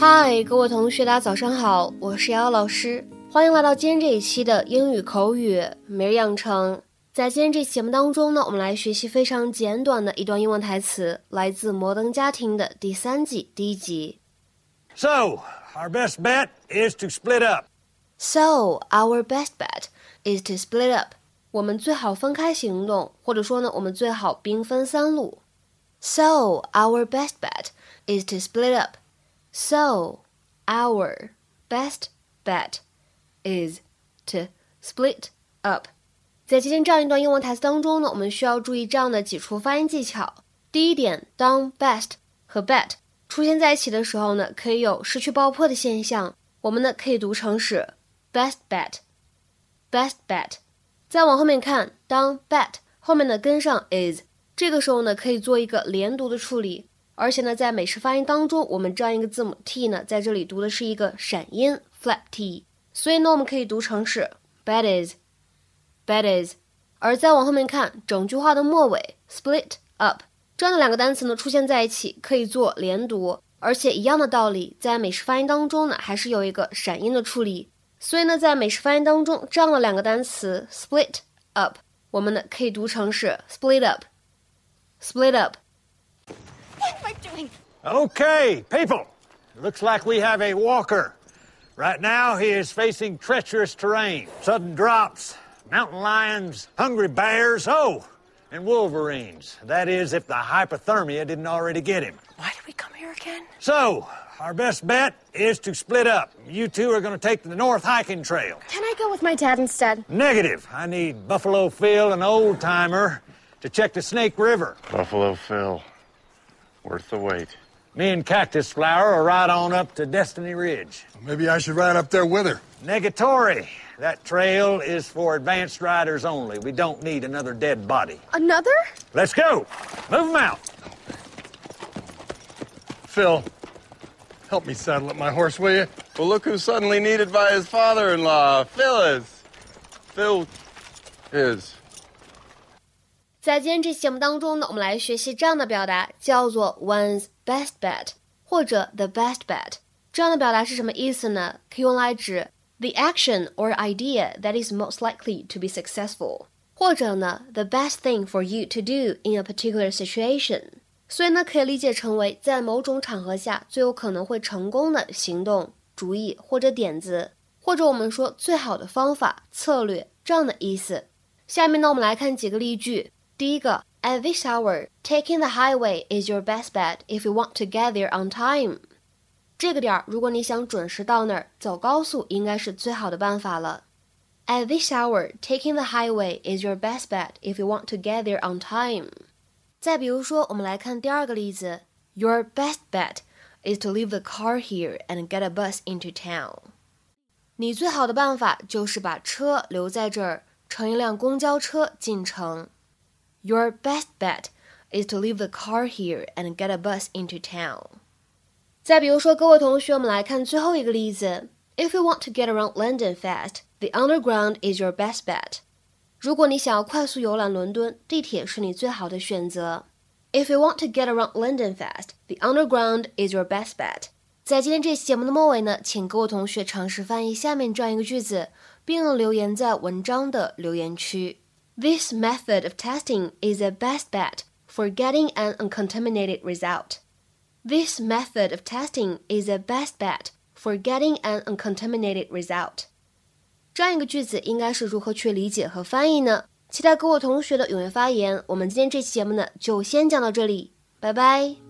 嗨，各位同学，大家早上好，我是瑶瑶老师，欢迎来到今天这一期的英语口语每日养成。在今天这期节目当中呢，我们来学习非常简短的一段英文台词，来自《摩登家庭》的第三季第一集。So, our best bet is to split up. So, our best bet is to split up. 我们最好分开行动，或者说呢，我们最好兵分三路。So, our best bet is to split up. So, our best bet is to split up. 在今天这样一段英文台词当中呢，我们需要注意这样的几处发音技巧。第一点，当 best 和 bet 出现在一起的时候呢，可以有失去爆破的现象，我们呢可以读成是 best bet，best bet。再往后面看，当 bet 后面呢跟上 is，这个时候呢可以做一个连读的处理。而且呢，在美式发音当中，我们这样一个字母 t 呢，在这里读的是一个闪音 flat t，所以呢，我们可以读成是 bed is，bed is。而再往后面看，整句话的末尾 split up 这样的两个单词呢出现在一起，可以做连读，而且一样的道理，在美式发音当中呢，还是有一个闪音的处理。所以呢，在美式发音当中，这样的两个单词 split up，我们呢可以读成是 split up，split up。Okay, people. Looks like we have a walker. Right now, he is facing treacherous terrain, sudden drops, mountain lions, hungry bears, oh, and wolverines. That is, if the hypothermia didn't already get him. Why did we come here again? So, our best bet is to split up. You two are going to take the North Hiking Trail. Can I go with my dad instead? Negative. I need Buffalo Phil, an old timer, to check the Snake River. Buffalo Phil. Worth the wait. Me and Cactus Flower will ride on up to Destiny Ridge. Maybe I should ride up there with her. Negatory. That trail is for advanced riders only. We don't need another dead body. Another? Let's go. Move them out. Phil, help me saddle up my horse, will you? Well, look who's suddenly needed by his father-in-law. Phil is. Phil is. 在今天这期节目当中呢，我们来学习这样的表达，叫做 one's best bet 或者 the best bet。这样的表达是什么意思呢？可以用来指 the action or idea that is most likely to be successful，或者呢 the best thing for you to do in a particular situation。所以呢，可以理解成为在某种场合下最有可能会成功的行动、主意或者点子，或者我们说最好的方法、策略这样的意思。下面呢，我们来看几个例句。第一个，At this hour, taking the highway is your best bet if you want to get there on time。这个点儿，如果你想准时到那儿，走高速应该是最好的办法了。At this hour, taking the highway is your best bet if you want to get there on time。再比如说，我们来看第二个例子，Your best bet is to leave the car here and get a bus into town。你最好的办法就是把车留在这儿，乘一辆公交车进城。 Your best bet is to leave the car here and get a bus into town. 再比如说，各位同学，我们来看最后一个例子。If you want to get around London fast, the underground is your best bet. 如果你想要快速游览伦敦，地铁是你最好的选择。If you want to get around London fast, the underground is your best bet. 在今天这期节目的末尾呢，请各位同学尝试翻译下面这样一个句子，并留言在文章的留言区。 this method of testing is a best bet for getting an uncontaminated result. This method of testing is a best bet for getting an uncontaminated result. 这样一个句子应该是如何去理解和翻译呢？期待各位同学的踊跃发言。我们今天这期节目呢，就先讲到这里，拜拜。